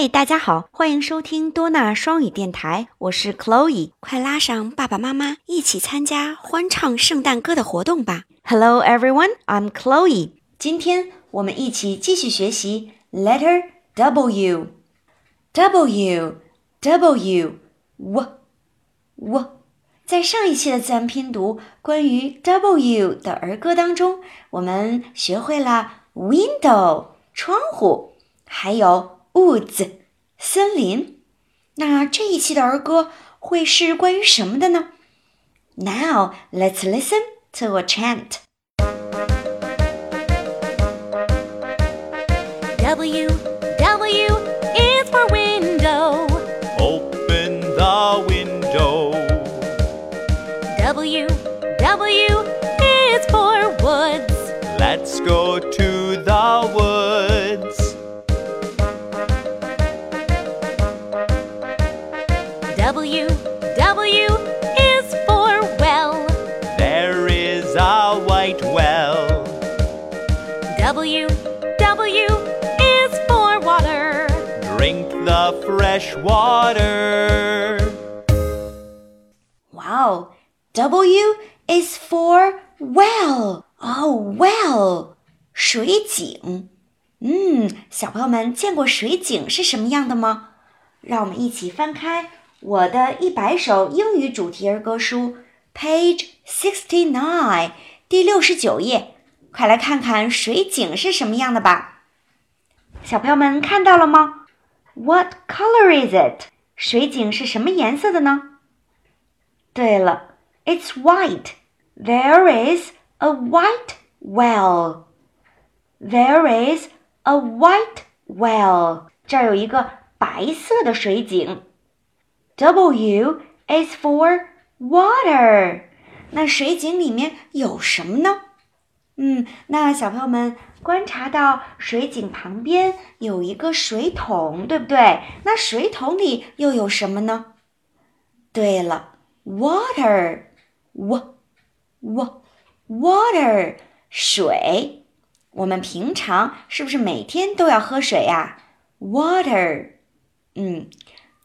嘿，大家好，欢迎收听多纳双语电台，我是 Chloe，快拉上爸爸妈妈一起参加欢唱圣诞歌的活动吧。Hello everyone, I'm Chloe。今天我们一起继续学习 letter W。W W W W。在上一期的自然拼读关于 W 的儿歌当中，我们学会了 window 窗户，还有 woods 森林。那这一期的儿歌会是关于什么的呢？Now let's listen to a chant. W W is for window. Open the window. W Fresh water. Wow, W is for well. Oh, well，水井。嗯，小朋友们见过水井是什么样的吗？让我们一起翻开我的一百首英语主题儿歌书，page sixty nine，第六十九页，快来看看水井是什么样的吧。小朋友们看到了吗 ？What color is it？水井是什么颜色的呢？对了，It's white. There is a white well. There is a white well. 这儿有一个白色的水井。W is for water. 那水井里面有什么呢？ 嗯，那小朋友们观察到水井旁边有一个水桶，对不对？那水桶里又有什么呢？对了，water，w w water 水。我们平常是不是每天都要喝水呀？Water，嗯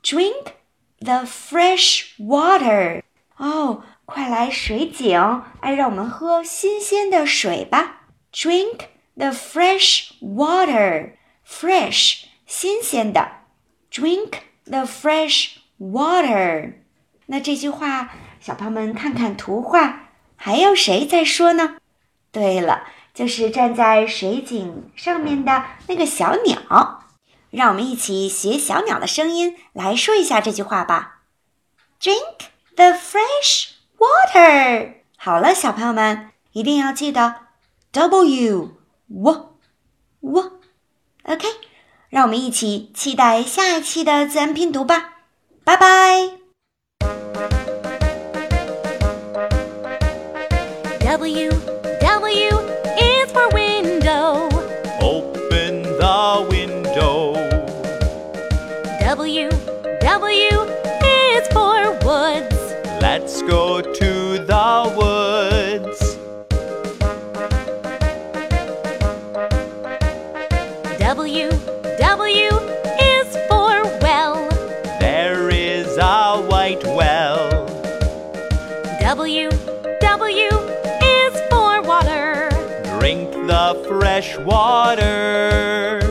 ，drink the fresh water。哦，快来水井，哎，让我们喝新鲜的水吧。Drink the fresh water。Fresh，新鲜的。Drink the fresh water。那这句话，小朋友们看看图画，还有谁在说呢？对了，就是站在水井上面的那个小鸟。让我们一起学小鸟的声音来说一下这句话吧。Drink the fresh water。好了，小朋友们一定要记得 W w w。OK，让我们一起期待下一期的自然拼读吧。拜拜。W W W W is for well. There is a white well. W W is for water. Drink the fresh water.